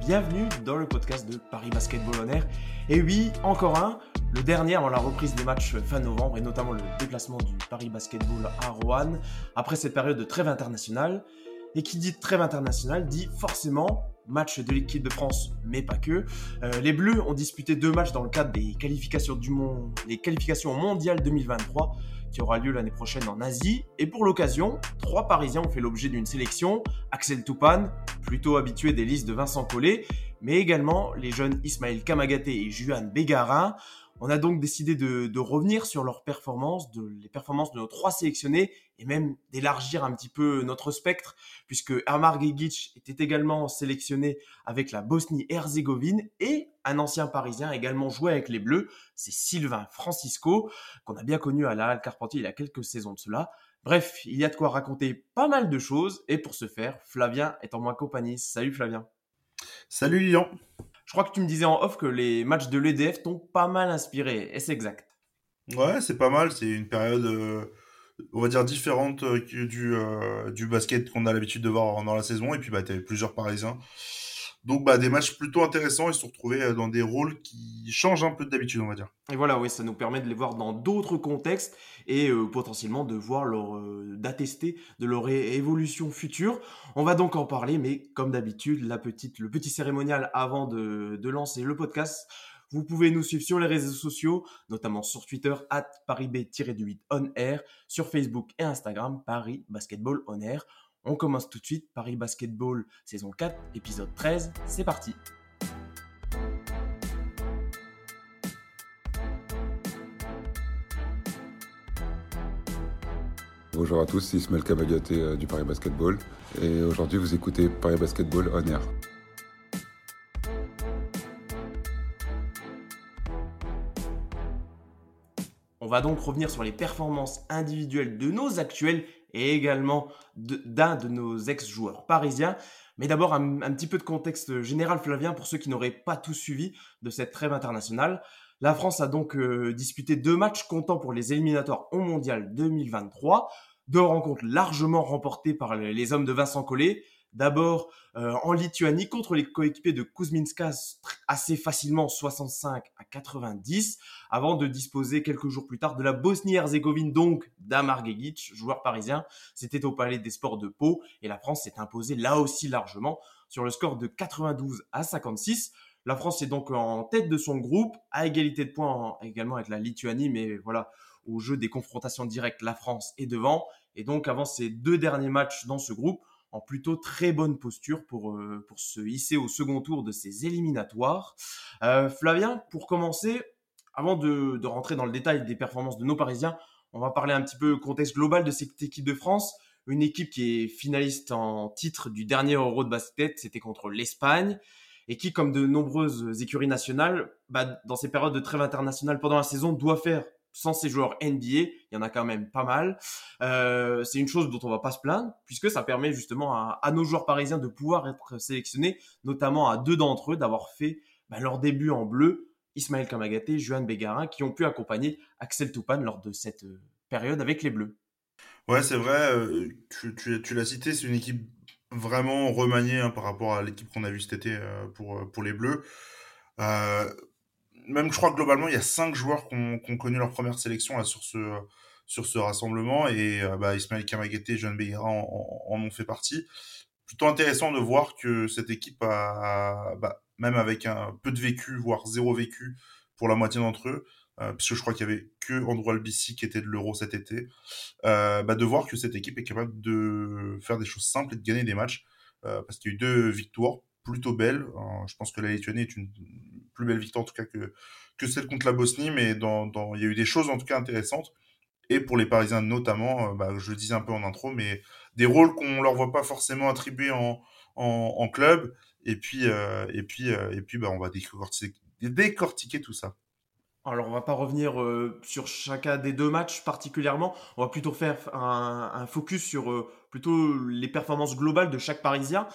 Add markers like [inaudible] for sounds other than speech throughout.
bienvenue dans le podcast de Paris Basketball On Air. Et oui, encore un, le dernier avant la reprise des matchs fin novembre et notamment le déplacement du Paris Basketball à Rouen après cette période de trêve internationale. Et qui dit trêve internationale dit forcément match de l'équipe de France, mais pas que. Euh, les Bleus ont disputé deux matchs dans le cadre des qualifications du monde, les qualifications mondiales 2023 qui aura lieu l'année prochaine en Asie. Et pour l'occasion, trois Parisiens ont fait l'objet d'une sélection. Axel Toupane, plutôt habitué des listes de Vincent Collet, mais également les jeunes Ismaël Kamagaté et Juan Bégarin. On a donc décidé de, revenir sur leurs performances, les performances de nos trois sélectionnés, et même d'élargir un petit peu notre spectre, puisque Amar Gigic était également sélectionné avec la Bosnie-Herzégovine, et un ancien Parisien également joué avec les Bleus, c'est Sylvain Francisco, qu'on a bien connu à la Carpentier il y a quelques saisons de cela. Bref, il y a de quoi raconter pas mal de choses, et pour ce faire, Flavien est en moins compagnie. Salut Flavien. Salut Lilian. Je crois que tu me disais en off que les matchs de l'EDF t'ont pas mal inspiré. Est-ce exact Ouais, c'est pas mal. C'est une période, euh, on va dire, différente euh, du, euh, du basket qu'on a l'habitude de voir dans la saison. Et puis, bah, tu plusieurs Parisiens donc, bah, des matchs plutôt intéressants. Ils se sont retrouvés euh, dans des rôles qui changent un peu d'habitude, on va dire. Et voilà, oui, ça nous permet de les voir dans d'autres contextes et euh, potentiellement de voir leur, euh, d'attester de leur évolution future. On va donc en parler, mais comme d'habitude, la petite, le petit cérémonial avant de, lancer le podcast. Vous pouvez nous suivre sur les réseaux sociaux, notamment sur Twitter, at ParisB-8 on air, sur Facebook et Instagram, Paris Basketball on air. On commence tout de suite Paris Basketball saison 4, épisode 13, c'est parti. Bonjour à tous, c'est Ismaël Kamagaté euh, du Paris Basketball et aujourd'hui vous écoutez Paris Basketball On Air. On va donc revenir sur les performances individuelles de nos actuels et également d'un de, nos ex-joueurs parisiens. Mais d'abord, un, petit peu de contexte général, Flavien, pour ceux qui n'auraient pas tout suivi de cette trêve internationale. La France a donc euh, disputé deux matchs comptant pour les éliminatoires au Mondial 2023, deux rencontres largement remportées par les hommes de Vincent Collet, D'abord euh, en Lituanie contre les coéquipiers de Kuzminskas assez facilement 65 à 90 avant de disposer quelques jours plus tard de la Bosnie-Herzégovine donc d'Amar Gegic, joueur parisien. C'était au Palais des Sports de Pau et la France s'est imposée là aussi largement sur le score de 92 à 56. La France est donc en tête de son groupe, à égalité de points également avec la Lituanie, mais voilà, au jeu des confrontations directes, la France est devant. Et donc avant ces deux derniers matchs dans ce groupe, en plutôt très bonne posture pour, euh, pour se hisser au second tour de ces éliminatoires. Euh, Flavien, pour commencer, avant de, de, rentrer dans le détail des performances de nos Parisiens, on va parler un petit peu contexte global de cette équipe de France. Une équipe qui est finaliste en titre du dernier Euro de basket, c'était contre l'Espagne, et qui, comme de nombreuses écuries nationales, bah, dans ces périodes de trêve internationale pendant la saison, doit faire sans ces joueurs NBA, il y en a quand même pas mal. Euh, c'est une chose dont on va pas se plaindre, puisque ça permet justement à, nos joueurs parisiens de pouvoir être sélectionnés, notamment à deux d'entre eux d'avoir fait bah, leur début en bleu, Ismaël Kamagaté, Juan Bégarin, qui ont pu accompagner Axel Toupane lors de cette euh, période avec les Bleus. Ouais, c'est vrai, euh, tu, l'as cité, c'est une équipe vraiment remaniée hein, par rapport à l'équipe qu'on a vue cet été pour, pour les Bleus même je crois globalement, il y a cinq joueurs qui ont, connu leur première sélection là, sur, ce, sur ce rassemblement. Et euh, bah, Ismaël Kamagaté et John Beguera en, ont fait partie. Plutôt intéressant de voir que cette équipe a, bah, même avec un peu de vécu, voire zéro vécu pour la moitié d'entre eux, euh, puisque je crois qu'il y avait que Andrew Albici qui était de l'Euro cet été, euh, bah, de voir que cette équipe est capable de faire des choses simples et de gagner des matchs, parce qu'il y a eu deux victoires plutôt belles. je pense que la Lituanie est une plus belle victoire en tout cas que, que celle contre la Bosnie, mais dans, dans, il y a eu des choses en tout cas intéressantes. Et pour les Parisiens notamment, euh, bah, je le disais un peu en intro, mais des rôles qu'on leur voit pas forcément attribués en, en, club. Et puis, euh, et puis, euh, et puis bah, on va décortiquer, décortiquer tout ça. Alors, on va pas revenir sur chacun des deux matchs particulièrement. On va plutôt faire un, un focus sur plutôt les performances globales de chaque Parisien.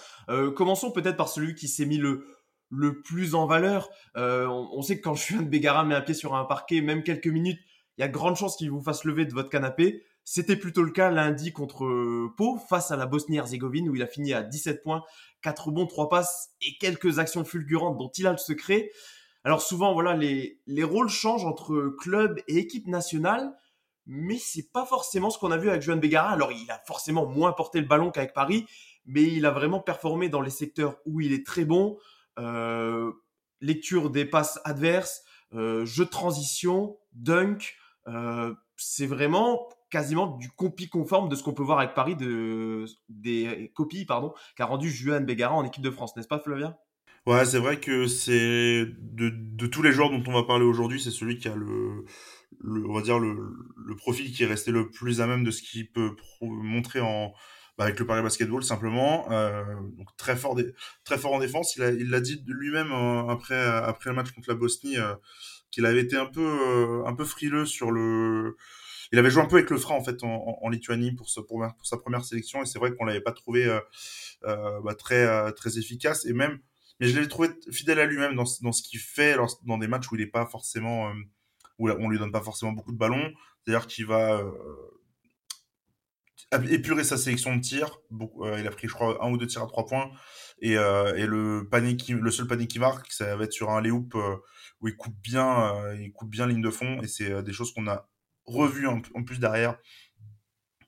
commençons peut-être par celui qui s'est mis le, le plus en valeur. Euh, on, sait que quand [laughs] un de Bégara met un pied sur un parquet, même quelques minutes, il y a de grandes chances qu'il vous fasse lever de votre canapé. C'était plutôt le cas lundi contre Pau face à la Bosnie-Herzégovine où il a fini à 17 points, 4 bons, 3 passes et quelques actions fulgurantes dont il a le secret. Alors souvent, voilà, les, les rôles changent entre club et équipe nationale, mais c'est pas forcément ce qu'on a vu avec Johan Begara. Alors il a forcément moins porté le ballon qu'avec Paris, mais il a vraiment performé dans les secteurs où il est très bon. Euh, lecture des passes adverses, euh, jeu de transition, dunk. Euh, c'est vraiment quasiment du copie conforme de ce qu'on peut voir avec Paris de des copies pardon qu'a rendu Juan Begara en équipe de France, n'est-ce pas Flavien? Ouais, c'est vrai que c'est de, de, tous les joueurs dont on va parler aujourd'hui, c'est celui qui a le, le, on va dire le, le, profil qui est resté le plus à même de ce qu'il peut montrer en bah, avec le Paris Basketball simplement. Euh, donc très fort, très fort en défense. Il l'a il l'a dit lui-même euh, après après le match contre la Bosnie euh, qu'il avait été un peu euh, un peu frileux sur le il avait joué un peu avec le frein en fait en, en, Lituanie pour, ce, pour, sa première sélection et c'est vrai qu'on l'avait pas trouvé euh, euh, bah, très très efficace et même mais je l'ai trouvé fidèle à lui-même dans, dans ce qu'il fait dans des matchs où il n'est pas forcément, euh, où on lui donne pas forcément beaucoup de ballons. C'est-à-dire qu'il va euh, épurer sa sélection de tirs. Euh, il a pris, je crois, un ou deux tirs à trois points. Et, et le panier qui, le seul panier qui marque, ça va être sur un euh, où il coupe bien, il coupe bien ligne de fond. Et c'est des choses qu'on a revues en, en, plus derrière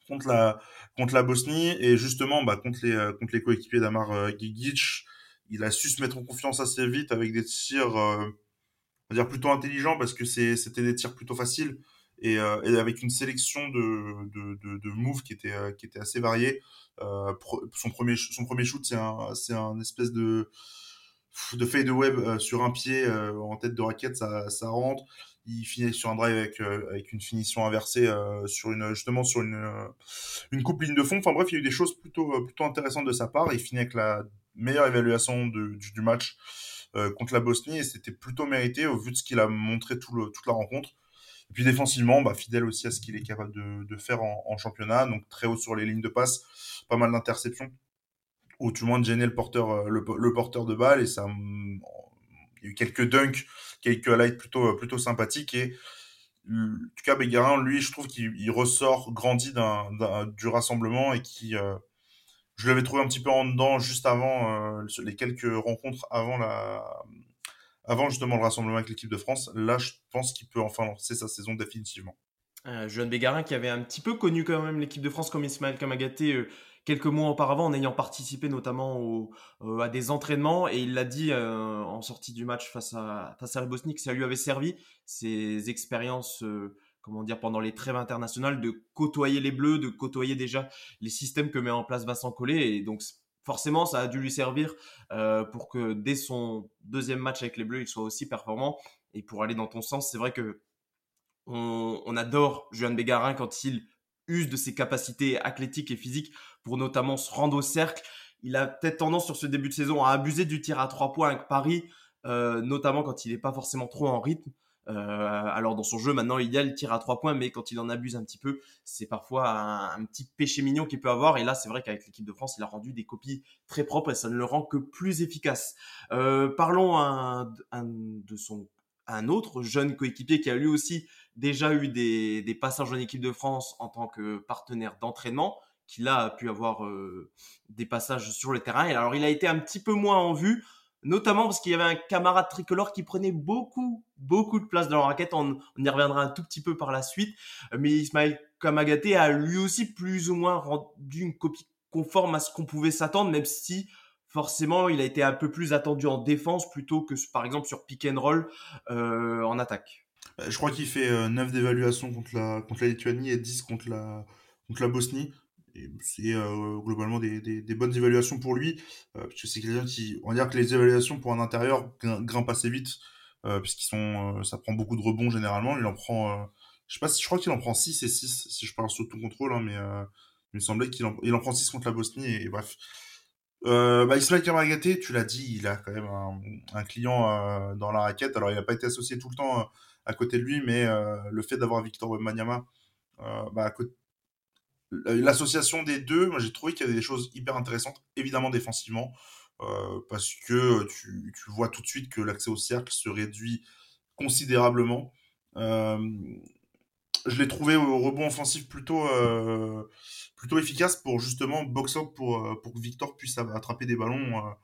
contre la contre la Bosnie et justement bah, contre les contre les coéquipiers d'Amar Gigic il a su se mettre en confiance assez vite avec des tirs, euh, on va dire plutôt intelligents parce que c'était des tirs plutôt faciles et, euh, et, avec une sélection de, de, de, de moves qui était, euh, qui était assez variée. Euh, son, premier, son premier shoot, c'est un, un espèce de, de fade web euh, sur un pied euh, en tête de raquette, ça, ça rentre. Il finit sur un drive avec, avec une finition inversée sur une, justement sur une, une coupe ligne de fond. Enfin bref, il y a eu des choses plutôt, plutôt intéressantes de sa part. Il finit avec la meilleure évaluation de, du, match euh, contre la Bosnie et c'était plutôt mérité au vu de ce qu'il a montré tout le, toute la rencontre. Et puis défensivement, bah, fidèle aussi à ce qu'il est capable de, de faire en, championnat, donc très haut sur les lignes de passe, pas mal d'interceptions, ou tout le moins de gêner le porteur, euh, le, porteur de balle, et ça, il y a eu quelques dunks, quelques highlights plutôt, plutôt sympathiques, et en tout cas, Bégarin, lui, je trouve qu'il ressort grandi du rassemblement et qui, euh, je l'avais trouvé un petit peu en dedans juste avant euh, les quelques rencontres avant la avant justement le rassemblement avec l'équipe de France. Là, je pense qu'il peut enfin lancer sa saison définitivement. Euh, Johan Bégarin qui avait un petit peu connu quand même l'équipe de France comme Ismaël Kamagaté euh, quelques mois auparavant en ayant participé notamment au, euh, à des entraînements et il l'a dit euh, en sortie du match face à, face à Bosnie que ça lui avait servi ses expériences comment dire, pendant les trêves internationales, de côtoyer les Bleus, de côtoyer déjà les systèmes que met en place Vincent Collet. Et donc, forcément, ça a dû lui servir euh, pour que dès son deuxième match avec les Bleus, il soit aussi performant. Et pour aller dans ton sens, c'est vrai que on, adore Juan Bégarin quand il use de ses capacités athlétiques et physiques pour notamment se rendre au cercle. Il a peut-être tendance sur ce début de saison à abuser du tir à trois points avec Paris, euh, notamment quand il n'est pas forcément trop en rythme. Euh, alors dans son jeu maintenant il y a le tir à trois points, mais quand il en abuse un petit peu, c'est parfois un, petit péché mignon qu'il peut avoir. Et là c'est vrai qu'avec l'équipe de France, il a rendu des copies très propres et ça ne le rend que plus efficace. Euh, parlons un, de son un autre jeune coéquipier qui a lui aussi déjà eu des, des passages en équipe de France en tant que partenaire d'entraînement, qui là a pu avoir euh, des passages sur le terrain. Et alors il a été un petit peu moins en vue notamment parce qu'il y avait un camarade tricolore qui prenait beaucoup, beaucoup de place dans la raquette. On, y reviendra un tout petit peu par la suite. Mais Ismaël Kamagaté a lui aussi plus ou moins rendu une copie conforme à ce qu'on pouvait s'attendre, même si forcément il a été un peu plus attendu en défense plutôt que par exemple sur pick and roll euh, en attaque. Je crois qu'il fait euh, 9 d'évaluation contre la, contre la Lituanie et 10 contre la, contre la Bosnie c'est euh, globalement des, des, bonnes évaluations pour lui, euh, parce c'est quelqu'un qui, on va dire que les évaluations pour un intérieur grimpent assez vite, euh, puisqu'ils sont, euh, ça prend beaucoup de rebonds généralement. Il en prend, euh, je sais pas si je crois qu'il en prend 6 et 6 si je parle sous tout contrôle, hein, mais il me semblait qu'il en, il en prend 6 contre la Bosnie et, et bref. Bah, Ismaël Kamagaté, tu l'as dit, il a quand même un, client dans la raquette. Alors, il n'a pas été associé tout le temps à côté de lui, mais le fait d'avoir Victor Wembanyama bah, à côté, l'association des deux, j'ai trouvé qu'il y avait des choses hyper intéressantes, évidemment défensivement, euh, parce que tu, tu, vois tout de suite que l'accès au cercle se réduit considérablement. Euh, je l'ai trouvé au rebond offensif plutôt, euh, plutôt efficace pour justement box pour, euh, pour que Victor puisse attraper des ballons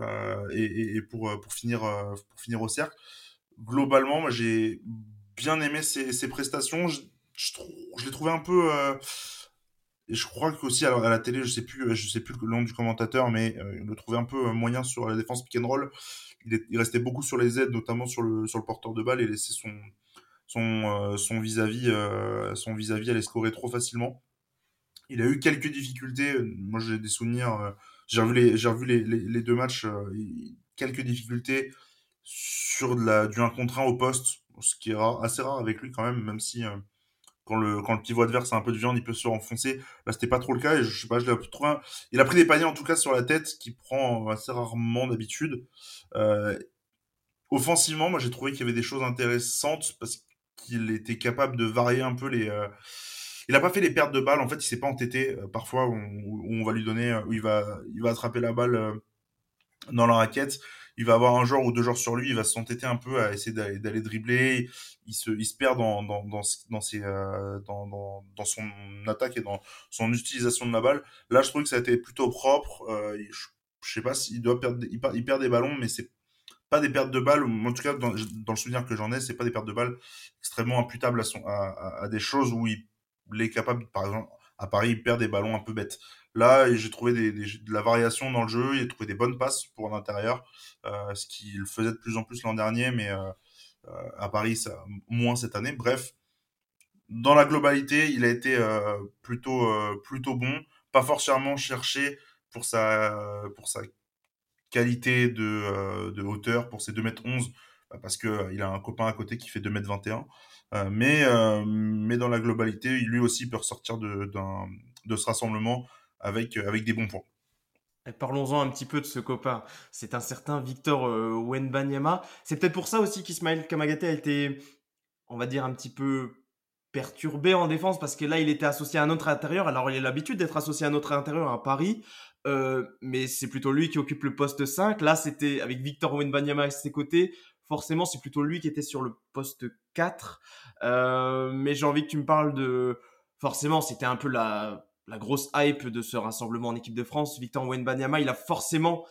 euh, et, pour, pour, finir, pour finir au cercle. Globalement, moi j'ai bien aimé ses, prestations. Je, je l'ai trouvé un peu. Je crois qu'aussi à la télé, je sais sais plus le nom du commentateur, mais il le trouvait un peu moyen sur la défense pick and roll. Il, restait beaucoup sur les aides, notamment sur le, porteur de balle et laissait son, son vis-à-vis euh, son vis-à-vis allait scorer trop facilement. Il a eu quelques difficultés. Moi, j'ai des souvenirs. Euh, j'ai revu les, deux matchs. Euh, quelques difficultés sur du 1 contre 1 au poste, ce qui est assez rare avec lui quand même, même si quand le, quand le pivot adverse a un peu de viande, il peut se renfoncer. Là, c'était pas trop le cas. Et je sais pas, je l'ai trouvé. Il a pris des paniers en tout cas sur la tête, qui prend assez rarement d'habitude. offensivement, moi, j'ai trouvé qu'il y avait des choses intéressantes parce qu'il était capable de varier un peu les. Euh, il n'a pas fait les pertes de balles. En fait, il s'est pas entêté. Euh, parfois, où on, va lui donner, euh, où il va attraper la balle dans la raquette. Il va avoir un joueur ou deux joueurs sur lui. Il va s'entêter un peu à essayer d'aller dribbler. Il se, il perd dans, ses, dans, dans, dans, son attaque et dans son utilisation de la balle. Là, je trouve que ça a été plutôt propre. je, je sais pas s'il doit perdre, il, il perd des ballons, mais c'est pas des pertes de balles, en tout cas dans, le souvenir que j'en ai, c'est pas des pertes de balles extrêmement imputables à, son, à, des choses où il, est capable, par exemple, à Paris, il perd des ballons un peu bêtes. Là, j'ai trouvé de la variation dans le jeu, il a trouvé des bonnes passes pour l'intérieur, euh, ce qu'il faisait de plus en plus l'an dernier, mais euh, euh, à Paris, moins cette année. Bref, dans la globalité, il a été plutôt, plutôt bon, pas forcément cherché pour sa, pour sa qualité de, euh, de hauteur pour ses 2m11 bah, parce qu'il euh, il a un copain à côté qui fait 2m21. Euh, mais, mais dans la globalité, lui aussi peut ressortir de, de ce rassemblement avec, avec des bons points. Parlons-en un petit peu de ce copain. C'est un certain Victor Wenbanyama. C'est peut-être pour ça aussi qu'Ismaël Kamagaté a été, on va dire, un petit peu perturbé en défense parce que là, il était associé à un autre intérieur. Alors, il a l'habitude d'être associé à un autre intérieur à Paris. Euh, mais c'est plutôt lui qui occupe le poste 5. Là, c'était avec Victor Wenbanyama à ses côtés. Forcément, c'est plutôt lui qui était sur le poste 4. Euh, mais j'ai envie que tu me parles de... Forcément, c'était un peu la, la grosse hype de ce rassemblement en équipe de France. Victor Wenbanyama, il a forcément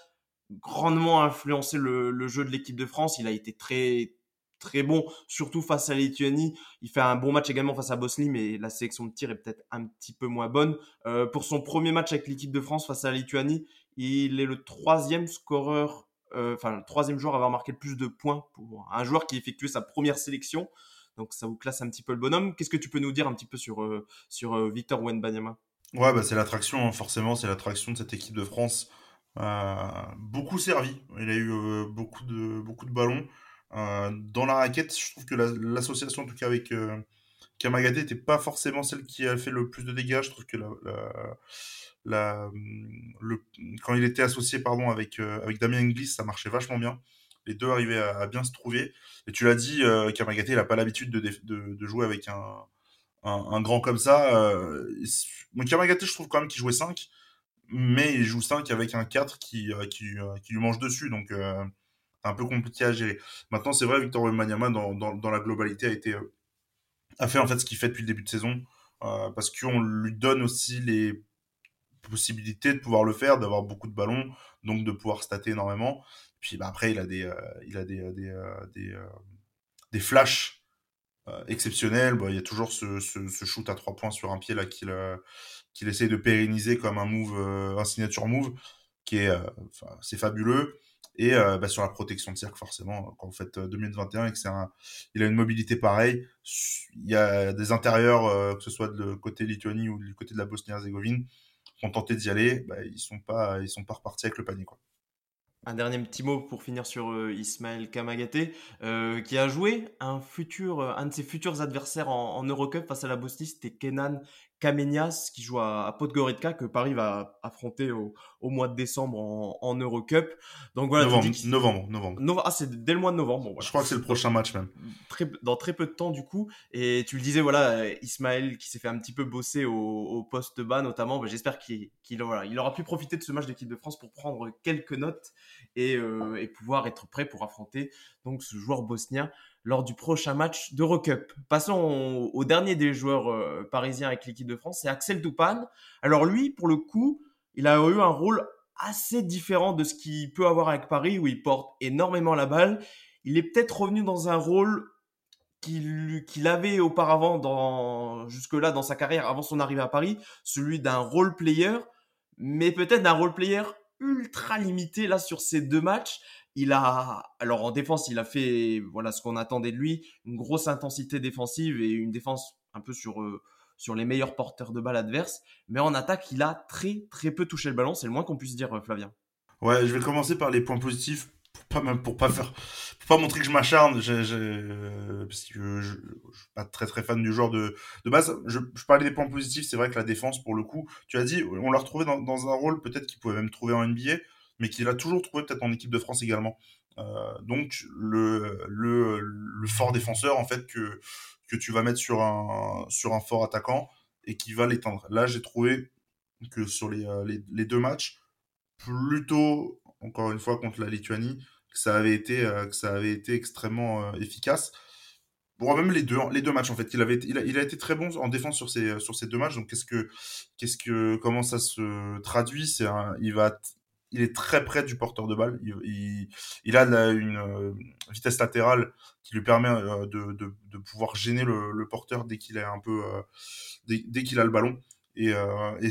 grandement influencé le, jeu de l'équipe de France. Il a été très très bon, surtout face à la Lituanie. Il fait un bon match également face à Bosnie, mais la sélection de tir est peut-être un petit peu moins bonne. Euh, pour son premier match avec l'équipe de France face à la Lituanie, il est le troisième scoreur, euh, enfin le troisième joueur à avoir marqué le plus de points pour un joueur qui effectuait sa première sélection. Donc ça vous classe un petit peu le bonhomme. Qu'est-ce que tu peux nous dire un petit peu sur, euh, sur Victor Wenbanyama Ouais, bah c'est l'attraction, hein. forcément, c'est l'attraction de cette équipe de France. beaucoup servi. Il a eu beaucoup, de, beaucoup de ballons. Euh, dans la raquette, je trouve que l'association, en tout cas avec euh, Kamagate, n'était pas forcément celle qui a fait le plus de dégâts. Je trouve que la, quand il était associé pardon, avec, euh, avec Damien Inglis, ça marchait vachement bien. Les deux arrivaient à, bien se trouver. Et tu l'as dit, euh, Kamagate, il n'a pas l'habitude de, de, de, jouer avec un, un, grand comme ça. Euh, Kamagate, je trouve quand même qu'il jouait 5, mais il joue 5 avec un 4 qui, qui, qui lui mange dessus. Donc un peu compliqué à gérer. Maintenant, c'est vrai, Victor Wembanyama, dans, dans, dans, la globalité, a, été, euh, a fait en fait ce qu'il fait depuis le début de saison, euh, parce qu'on lui donne aussi les possibilités de pouvoir le faire, d'avoir beaucoup de ballons, donc de pouvoir stater énormément. Puis bah, après, il a des, euh, il a des, des, des, des flashs exceptionnels. Bah, il y a toujours ce, shoot à trois points sur un pied là qu'il qu'il essaie de pérenniser comme un move, un signature move, qui est, c'est fabuleux. Et euh, bah, sur la protection de cercle, forcément, quand vous faites 2021 et que il a une mobilité pareille, il y a des intérieurs, euh, que ce soit de côté Lituanie ou du côté de la Bosnie-Herzégovine, qui ont tenté d'y aller, bah, ils sont pas, ils sont pas repartis avec le panier, quoi. Un dernier petit mot pour finir sur euh, Ismaël Kamagaté, qui a joué un futur, un de ses futurs adversaires en, en Eurocup face à la Bosnie, c'était Kenan Kamenias qui joue à, Podgorica que Paris va affronter au, au mois de décembre en, en Eurocup. Donc voilà. Novembre, novembre, novembre. ah, c'est dès le mois de novembre. Je crois que c'est le prochain match même. Très, dans très peu de temps du coup. Et tu le disais, voilà, Ismaël qui s'est fait un petit peu bosser au, au poste bas notamment. Bah, j'espère qu'il voilà, il aura pu profiter de ce match d'équipe de France pour prendre quelques notes et, euh, et pouvoir être prêt pour affronter donc ce joueur bosnien lors du prochain match d'Eurocup. Passons au, dernier des joueurs euh, parisiens avec l'équipe de France, c'est Axel Toupane. Alors lui, pour le coup, il a eu un rôle assez différent de ce qu'il peut avoir avec Paris, où il porte énormément la balle. Il est peut-être revenu dans un rôle qu'il avait auparavant jusque-là dans sa carrière avant son arrivée à Paris, celui d'un role player, mais peut-être d'un role player ultra limité là sur ces deux matchs. Il a, alors en défense, il a fait, voilà ce qu'on attendait de lui, une grosse intensité défensive et une défense un peu sur, sur les meilleurs porteurs de balle adverses. Mais en attaque, il a très, très peu touché le ballon. C'est le moins qu'on puisse dire, euh, Flavien. Ouais, je vais commencer par les points positifs pour pas même pour pas faire pour pas montrer que je m'acharne euh, parce que je, je, suis pas très très fan du genre de, de base je, je parlais des points positifs c'est vrai que la défense pour le coup tu as dit on l'a retrouvé dans, dans un rôle peut-être qu'il pouvait même trouver en NBA mais qu'il a toujours trouvé peut-être en équipe de France également. Euh, donc le, le, fort défenseur en fait que, que tu vas mettre sur un, sur un fort attaquant et qui va l'éteindre. Là j'ai trouvé que sur les, euh, les, deux matchs, plutôt encore une fois contre la Lituanie, que ça avait été, euh, que ça avait été extrêmement efficace. Bon, même les deux, les deux matchs en fait, il avait, il a, il a été très bon en défense sur ces, sur ces deux matchs. Donc qu'est-ce que, qu'est-ce que, comment ça se traduit? C'est il va, il est très près du porteur de balle. Il, a une euh, vitesse latérale qui lui permet euh, de, pouvoir gêner le, porteur dès qu'il est un peu, euh, dès, qu'il a le ballon. Et,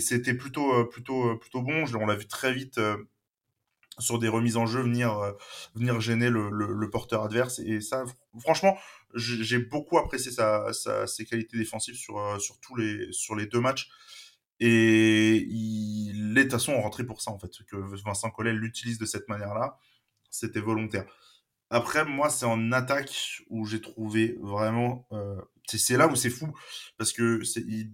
c'était plutôt, plutôt, plutôt bon. On l'a vu très vite sur des remises en jeu venir, venir gêner le, porteur adverse. Et ça, franchement, j'ai beaucoup apprécié sa, ses qualités défensives sur, sur tous les, sur les deux matchs. Et il est de toute rentré pour ça, en fait. Que Vincent Collet l'utilise de cette manière-là, c'était volontaire. Après, moi, c'est en attaque où j'ai trouvé vraiment. Euh, c'est là où c'est fou, parce que il,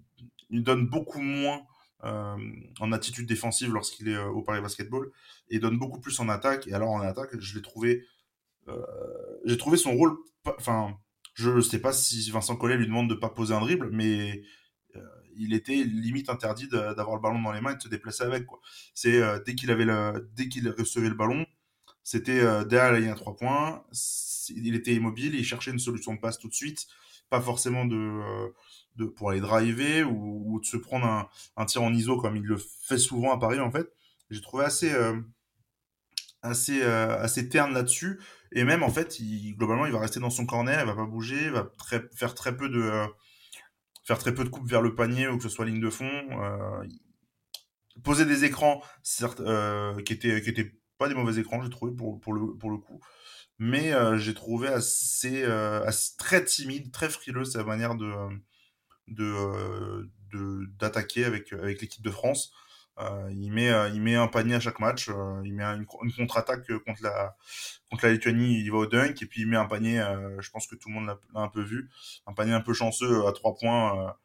il, donne beaucoup moins euh, en attitude défensive lorsqu'il est euh, au Paris Basketball, et donne beaucoup plus en attaque. Et alors, en attaque, je l'ai trouvé. J'ai trouvé son rôle. Enfin, je ne sais pas si Vincent Collet lui demande de pas poser un dribble, mais il était limite interdit d'avoir le ballon dans les mains et de se déplacer avec. C'est euh, dès qu'il recevait le ballon, c'était euh, derrière la ligne à trois points. Il était immobile, il cherchait une solution de passe tout de suite, pas forcément de, euh, de pour aller driver ou, de se prendre un, tir en ISO comme il le fait souvent à Paris en fait. J'ai trouvé assez euh, assez assez terne là-dessus et même en fait, il, globalement, il va rester dans son corner, il va pas bouger, il va faire très peu de faire très peu de coupes vers le panier ou que ce soit ligne de fond. Euh, poser des écrans, certes, euh, qui étaient qui étaient pas des mauvais écrans, j'ai trouvé pour, pour le pour le coup, mais euh, j'ai trouvé assez, euh, assez, très timide, très frileux sa manière de de d'attaquer avec avec l'équipe de France. Euh, il met euh, il met un panier à chaque match. Euh, il met une, contre-attaque contre la contre la Lituanie, il va au dunk et puis il met un panier. je pense que tout le monde l'a un peu vu, un panier un peu chanceux à trois points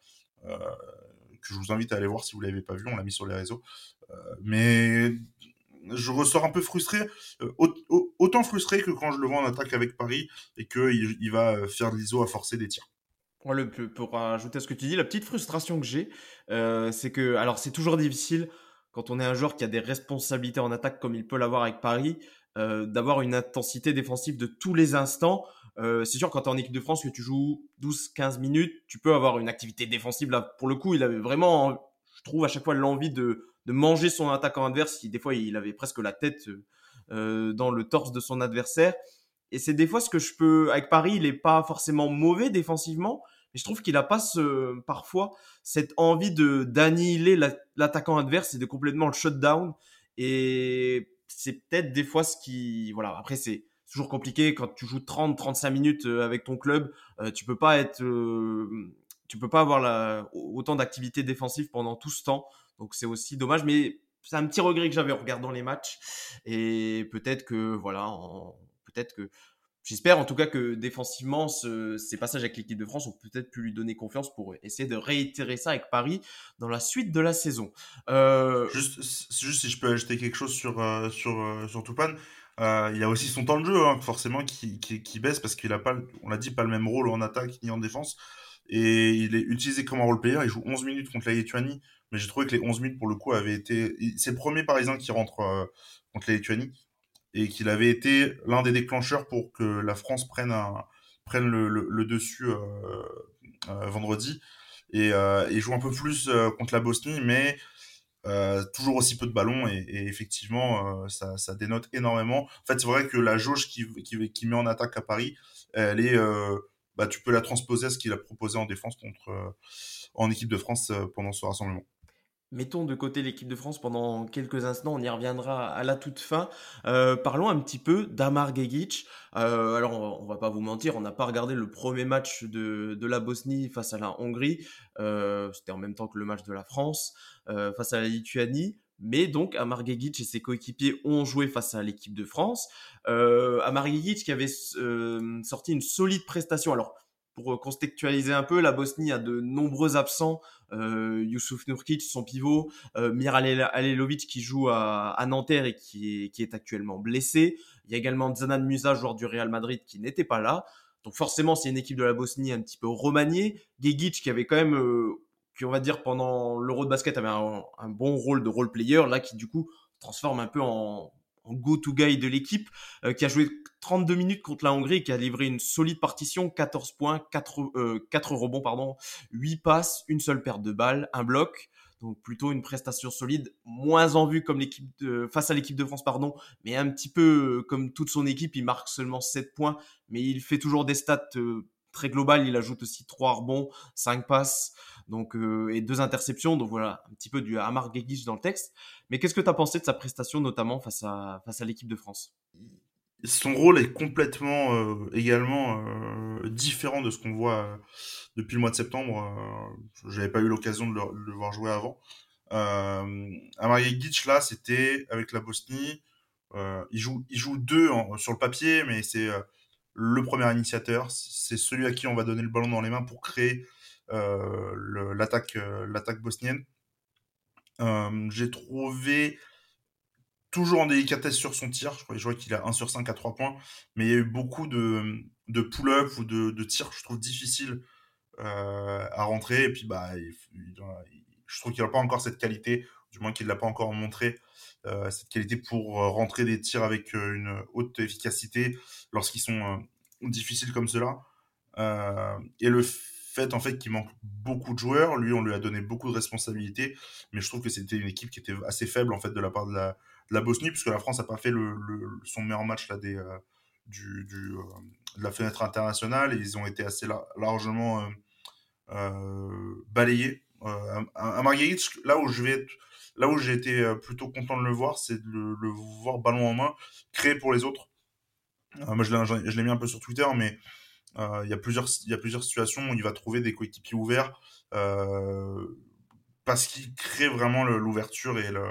que je vous invite à aller voir si vous l'avez pas vu. On l'a mis sur les réseaux. mais je ressors un peu frustré, autant frustré que quand je le vois en attaque avec Paris et qu'il il va faire de l'ISO à forcer des tirs. Pour ajouter à ce que tu dis, la petite frustration que j'ai, euh, c'est que, alors c'est toujours difficile quand on est un joueur qui a des responsabilités en attaque comme il peut l'avoir avec Paris, euh, d'avoir une intensité défensive de tous les instants. Euh, c'est sûr quand tu es en équipe de France que tu joues 12-15 minutes, tu peux avoir une activité défensive. Là, pour le coup, il avait vraiment, je trouve à chaque fois l'envie de, de manger son attaquant adverse. Des fois, il avait presque la tête euh, dans le torse de son adversaire. Et c'est des fois ce que je peux. Avec Paris, il est pas forcément mauvais défensivement, mais je trouve qu'il a pas ce, parfois cette envie de d'annihiler l'attaquant adverse et de complètement le shutdown. Et c'est peut-être des fois ce qui. Voilà, après, c'est toujours compliqué quand tu joues 30-35 minutes euh, avec ton club. Euh, tu peux pas être. Euh, tu peux pas avoir autant d'activité défensive pendant tout ce temps. Donc c'est aussi dommage. Mais c'est un petit regret que j'avais en regardant les matchs. Et peut-être que, voilà, peut-être que j'espère en tout cas que défensivement, ces passages avec l'équipe de France ont peut-être pu lui donner confiance pour essayer de réitérer ça avec Paris dans la suite de la saison. Juste, juste si je peux ajouter quelque chose sur, sur, sur Toupane. il y a aussi son temps de jeu, hein, forcément, qui, qui, baisse parce qu'il a pas, on l'a dit, pas le même rôle en attaque ni en défense. Et il est utilisé comme un role player. Il joue 11 minutes contre la Lituanie mais j'ai trouvé que les 11 minutes, pour le coup, avaient été. C'est le premier Parisien qui rentre euh, contre la Lituanie et qu'il avait été l'un des déclencheurs pour que la France prenne, le, dessus euh, euh, vendredi et, et, joue un peu plus contre la Bosnie, mais toujours aussi peu de ballons et, effectivement, ça, dénote énormément. En fait, c'est vrai que la jauge qui, met en attaque à Paris, elle est. Bah, tu peux la transposer à ce qu'il a proposé en défense en équipe de France pendant ce rassemblement. Mettons de côté l'équipe de France pendant quelques instants, on y reviendra à la toute fin. Euh, parlons un petit peu d'Amar Gegic. Euh, alors, on va pas vous mentir, on n'a pas regardé le premier match de, de, la Bosnie face à la Hongrie. Euh, C'était en même temps que le match de la France euh, face à la Lituanie. Mais donc, Amar Gegic et ses coéquipiers ont joué face à l'équipe de France. Euh, Amar Gegic qui avait euh, sorti une solide prestation. Alors, pour contextualiser un peu, la Bosnie a de nombreux absents. Euh, Youssouf Nurkic, son pivot, euh, Mir Alelovic qui joue à, à Nanterre et qui est, qui est, actuellement blessé. Il y a également Zanan Musa, joueur du Real Madrid, qui n'était pas là. Donc forcément, c'est une équipe de la Bosnie un petit peu remaniée. Gegic qui avait quand même, euh, qui on va dire pendant l'Euro de basket avait un, un, bon rôle de role player, là qui du coup transforme un peu en, go-to-guy de l'équipe, euh, qui a joué 32 minutes contre la Hongrie, qui a livré une solide partition, 14 points, 4, euh, 4 rebonds, pardon, 8 passes, une seule perte de balles, un bloc. Donc plutôt une prestation solide, moins en vue comme face à l'équipe de France, pardon, mais un petit peu euh, comme toute son équipe, il marque seulement 7 points, mais il fait toujours des stats très globales. Il ajoute aussi 3 rebonds, 5 passes donc, euh, et deux interceptions. Donc voilà, un petit peu du Amar Gegic dans le texte. Mais qu'est-ce que tu as pensé de sa prestation, notamment face à, face à l'équipe de France? Son rôle est complètement euh, également euh, différent de ce qu'on voit depuis le mois de septembre. J'avais pas eu l'occasion de, le voir jouer avant. Amar Gegic, là, c'était avec la Bosnie. il, joue, il joue deux sur le papier, mais c'est le premier initiateur. C'est celui à qui on va donner le ballon dans les mains pour créer euh, l'attaque euh, l'attaque bosnienne. Euh, j'ai trouvé toujours en délicatesse sur son tir. Je crois, vois qu'il a 1 sur 5 à 3 points. Mais il y a eu beaucoup de, de pull-up ou de, de tirs, je trouve, difficiles euh, à rentrer. Et puis, bah, je trouve qu'il n'a pas encore cette qualité, du moins qu'il ne l'a pas encore montré, euh, cette qualité pour rentrer des tirs avec une haute efficacité lorsqu'ils sont difficiles comme cela. et le en fait qu'il manque beaucoup de joueurs. Lui, on lui a donné beaucoup de responsabilités, mais je trouve que c'était une équipe qui était assez faible en fait de la part de la, Bosnie, puisque la France n'a pas fait le, son meilleur match là des euh, du, euh, de la fenêtre internationale ils ont été assez largement euh, balayés. à Marguerite, là où je vais là où j'ai été plutôt content de le voir, c'est de le, voir ballon en main, créer pour les autres. moi, je l'ai mis un peu sur Twitter, mais euh, il y a plusieurs y a plusieurs situations où il va trouver des coéquipiers ouverts euh, parce qu'il crée vraiment l'ouverture et le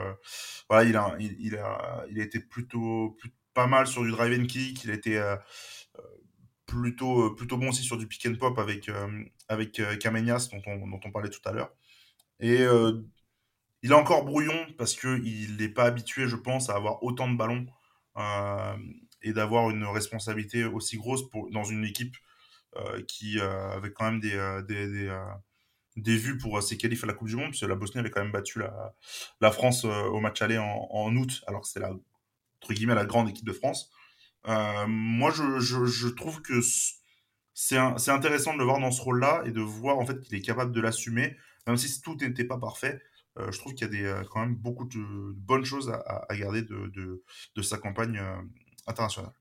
voilà il a il, a il a été plutôt, pas mal sur du drive and kick il a été euh, plutôt plutôt bon aussi sur du pick and pop avec avec Kamenias dont on, dont on parlait tout à l'heure. Et il est encore brouillon parce que il n'est pas habitué je pense à avoir autant de ballons et d'avoir une responsabilité aussi grosse dans une équipe qui euh, avait quand même des, euh, des, des, vues pour ses qualifs à la Coupe du Monde, puisque la Bosnie avait quand même battu la, la France au match aller en, en août, alors que c'est la, entre guillemets, la grande équipe de France. moi, je, je, je, trouve que c'est intéressant de le voir dans ce rôle-là et de voir en fait qu'il est capable de l'assumer, même si tout n'était pas parfait. je trouve qu'il y a des, quand même beaucoup de, bonnes choses à, à garder de, de, de, sa campagne internationale.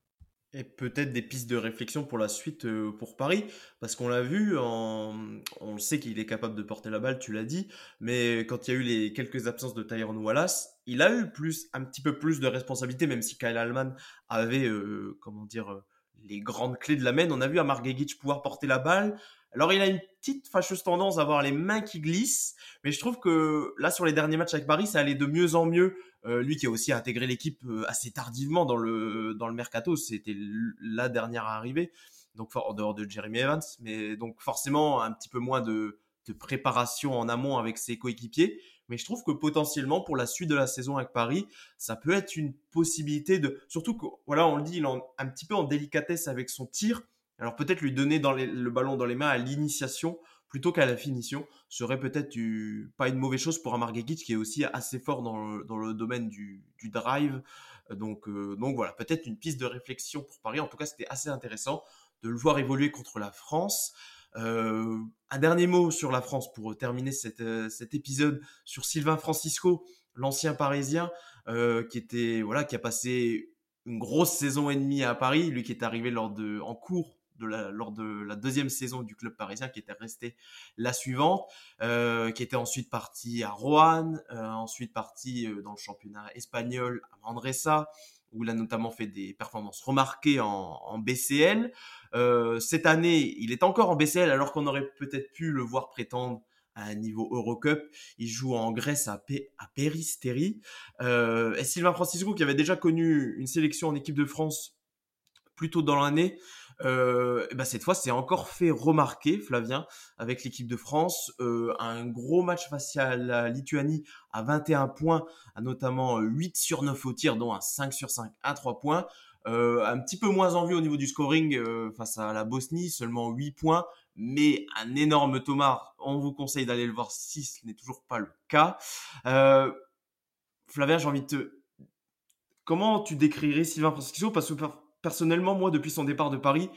Et peut-être des pistes de réflexion pour la suite euh, pour Paris, parce qu'on l'a vu, en... on sait qu'il est capable de porter la balle, tu l'as dit, mais quand il y a eu les quelques absences de Tyrone Wallace, il a eu plus, un petit peu plus de responsabilité, même si Kyle Allman avait, euh, comment dire, euh, les grandes clés de la main. On a vu Amar Gegic pouvoir porter la balle, Alors, il a une petite fâcheuse tendance à avoir les mains qui glissent, mais je trouve que là, sur les derniers matchs avec Paris, ça allait de mieux en mieux. Euh, lui qui a aussi intégré l'équipe euh, assez tardivement dans le, dans le mercato, c'était la dernière à arriver, donc en dehors de Jeremy Evans, mais donc forcément un petit peu moins de, de préparation en amont avec ses coéquipiers. Mais je trouve que potentiellement pour la suite de la saison avec Paris, ça peut être une possibilité de, surtout que voilà, on le dit, il est un petit peu en délicatesse avec son tir. Alors peut-être lui donner le ballon dans les mains à l'initiation plutôt qu'à la finition serait peut-être pas une mauvaise chose pour un Marguerite qui est aussi assez fort dans le, domaine du, drive. Donc, euh, donc voilà, peut-être une piste de réflexion pour Paris. En tout cas, c'était assez intéressant de le voir évoluer contre la France. Euh, un dernier mot sur la France pour terminer euh, cet épisode sur Sylvain Francisco, l'ancien Parisien, qui était voilà, qui a passé une grosse saison et demie à Paris, lui qui est arrivé lors de en cours lors de la deuxième saison du club parisien, qui était resté la suivante, euh, qui était ensuite parti à Roanne, euh, ensuite parti euh, dans le championnat espagnol à Mandresa, où il a notamment fait des performances remarquées en, BCL. cette année, il est encore en BCL alors qu'on aurait peut-être pu le voir prétendre à un niveau Eurocup. Il joue en Grèce à, P et Sylvain Francisco, qui avait déjà connu une sélection en équipe de France plus tôt dans l'année, euh, bah cette fois, c'est encore fait remarquer, Flavien, avec l'équipe de France. Euh, un gros match face à la Lituanie à 21 points, à notamment 8 sur 9 au tir, dont un 5 sur 5 à 3 points. Euh, un petit peu moins en vue au niveau du scoring euh, face à la Bosnie, seulement 8 points, mais un énorme Thomas. On vous conseille d'aller le voir si ce n'est toujours pas le cas. Euh, Flavien, j'ai envie de te... Comment tu décrirais Sylvain Francisco? Parce que personnellement, moi, depuis son départ de Paris,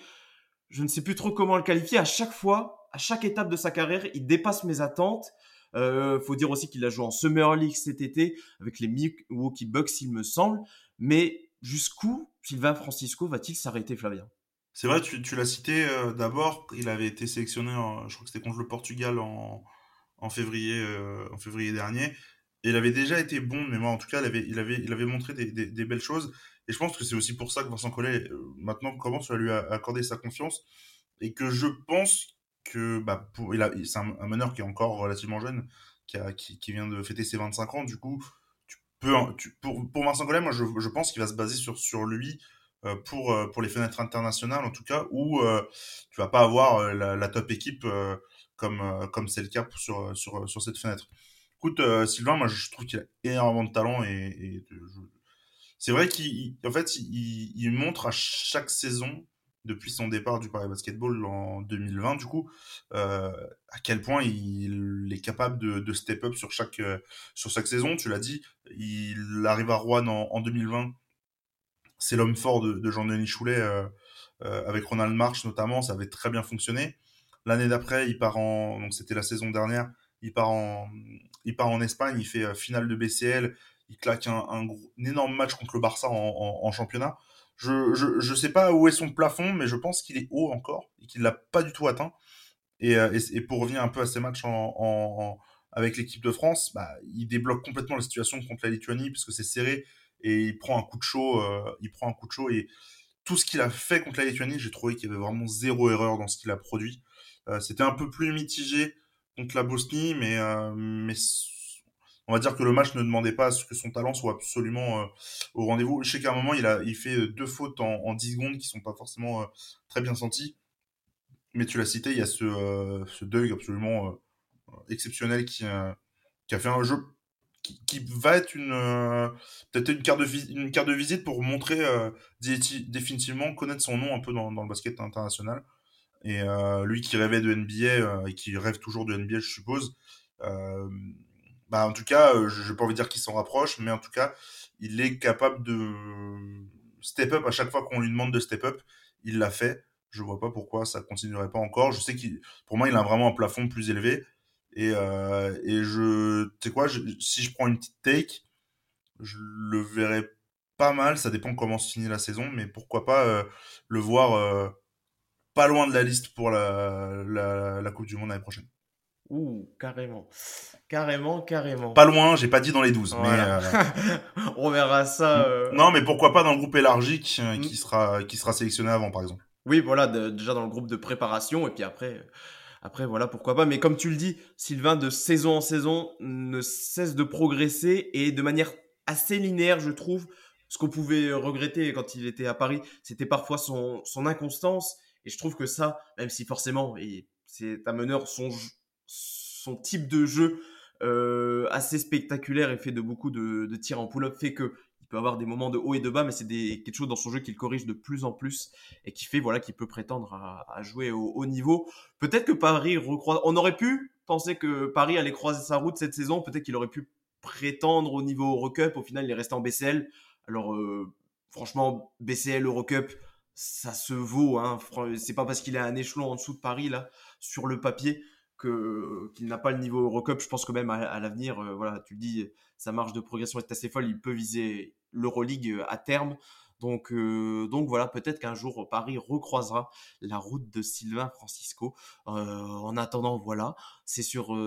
je ne sais plus trop comment le qualifier. À chaque fois, à chaque étape de sa carrière, il dépasse mes attentes. Euh, faut dire aussi qu'il a joué en Summer League cet été avec les Milwaukee Bucks, il me semble. Mais jusqu'où Sylvain Francisco va-t-il s'arrêter, Flavien? C'est vrai, tu, l'as cité euh, d'abord. Il avait été sélectionné, je crois que c'était contre le Portugal en, février, euh, en février dernier. Et il avait déjà été bon mais moi En tout cas, il avait, il avait, il avait montré des, des belles choses. Et je pense que c'est aussi pour ça que Vincent Collet, euh, maintenant, commence à lui accorder sa confiance. Et que je pense que bah, c'est un, meneur qui est encore relativement jeune, qui, a, qui, qui, vient de fêter ses 25 ans. Du coup, tu peux, tu, pour, pour Vincent Collet, moi, je, je pense qu'il va se baser sur, sur lui euh, pour, euh, pour les fenêtres internationales, en tout cas, où euh, tu vas pas avoir la, top équipe comme, comme c'est le cas sur, sur, sur cette fenêtre. Écoute, Sylvain, moi, je trouve qu'il a énormément de talent et, c'est vrai qu'en fait, il, montre à chaque saison, depuis son départ du Paris Basketball en 2020, du euh, à quel point il est capable de, step up sur chaque, euh, sur chaque saison. Tu l'as dit, il arrive à Rouen en, 2020. C'est l'homme fort de, Jean-Denis Choulet, euh, avec Ronald March notamment. Ça avait très bien fonctionné. L'année d'après, en. Donc, c'était la saison dernière. Part en, il part en Espagne, il fait finale de BCL, il claque un, énorme match contre le Barça en, championnat. Je, je, sais pas où est son plafond, mais je pense qu'il est haut encore et qu'il l'a pas du tout atteint. Et, euh, pour revenir un peu à ces matchs avec l'équipe de France, bah, il débloque complètement la situation contre la Lituanie parce que c'est serré et il prend un coup de chaud. Euh, il prend un coup de chaud et tout ce qu'il a fait contre la Lituanie, j'ai trouvé qu'il y avait vraiment zéro erreur dans ce qu'il a produit. Euh, c'était un peu plus mitigé contre la Bosnie, mais, mais on va dire que le match ne demandait pas à ce que son talent soit absolument euh, au rendez-vous. Je sais qu'à un moment, il, a, il fait euh, deux fautes en, en 10 secondes qui sont pas forcément euh, très bien senties. Mais tu l'as cité, il y a ce, ce deuil absolument exceptionnel qui, qui, a fait un jeu qui, qui va être une peut-être une carte de visite pour montrer définitivement connaître son nom un peu dans, dans le basket international. Et lui qui rêvait de NBA et qui rêve toujours de NBA, je suppose. Euh, bah, en tout cas, euh, je n'ai pas envie de dire qu'il s'en rapproche, mais en tout cas, il est capable de step up à chaque fois qu'on lui demande de step up. Il l'a fait. Je vois pas pourquoi ça continuerait pas encore. Je sais qu'il, pour moi, il a vraiment un plafond plus élevé. Et, euh, et je, tu sais quoi, si je prends une petite take, je le verrais pas mal. Ça dépend comment se finit la saison, mais pourquoi pas euh, le voir pas loin de la liste pour la, la, la Coupe du Monde l'année prochaine. Ouh, carrément. Carrément, carrément. Pas loin, j'ai pas dit dans les 12. Mais euh, [laughs] On verra ça. Euh, non, mais pourquoi pas dans le groupe élargi qui, mm. sera, qui sera sélectionné avant, par exemple. Oui, voilà, déjà dans le groupe de préparation, et puis après, Après, voilà, pourquoi pas. Mais comme tu le dis, Sylvain, de saison en saison, ne cesse de progresser et de manière assez linéaire, je trouve. Ce qu'on pouvait regretter quand il était à Paris, c'était parfois son, son inconstance. Et je trouve que ça, même si forcément, c'est un meneur, son, son type de jeu euh, assez spectaculaire et fait de beaucoup de, de tirs en pull-up fait que il peut avoir des moments de haut et de bas, mais c'est quelque chose dans son jeu qu'il corrige de plus en plus et qui fait voilà qu'il peut prétendre à, jouer au haut niveau. Peut-être que Paris recroise. On aurait pu penser que Paris allait croiser sa route cette saison. Peut-être qu'il aurait pu prétendre au niveau Eurocup. Au final, il est resté en BCL. Alors euh, franchement, BCL Eurocup, ça se vaut. Hein. C'est pas parce qu'il est à un échelon en dessous de Paris là sur le papier qu'il n'a pas le niveau Eurocup. Je pense que même à, l'avenir, euh, voilà, tu le dis, sa marge de progression est assez folle. Il peut viser l'Euroleague euh, à terme. Donc, euh, donc voilà, peut-être qu'un jour Paris recroisera la route de Sylvain Francisco. en attendant, voilà, c'est sur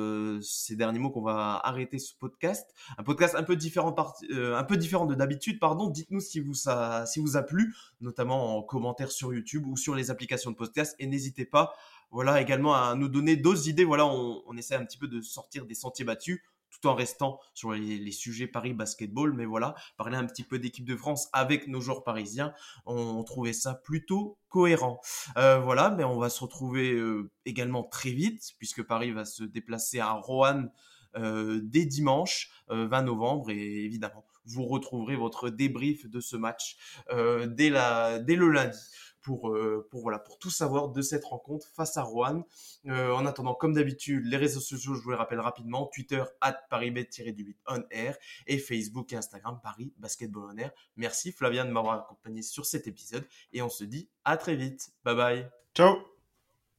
ces derniers mots qu'on va arrêter ce podcast. Un podcast un peu différent, un peu différent de d'habitude, pardon. Dites-nous si vous ça, si vous a plu, notamment en commentaire sur YouTube ou sur les applications de podcast, et n'hésitez pas voilà également à nous donner d'autres idées. Voilà, on, essaie un petit peu de sortir des sentiers battus tout en restant sur les, sujets Paris basketball. Mais voilà, parler un petit peu d'équipe de France avec nos joueurs parisiens, on, trouvait ça plutôt cohérent. Euh, voilà, mais on va se retrouver euh, également très vite puisque Paris va se déplacer à Roanne euh, dès dimanche 20 novembre et évidemment vous retrouverez votre débrief de ce match dès le lundi pour, euh, pour tout savoir de cette rencontre face à Rouen. Euh, en attendant, comme d'habitude, les réseaux sociaux, je vous les rappelle rapidement, Twitter, at paribet-du8 on air, et Facebook et Instagram, Paris Basketball on air. Merci Flavien de m'avoir accompagné sur cet épisode, et on se dit à très vite. Bye bye. Ciao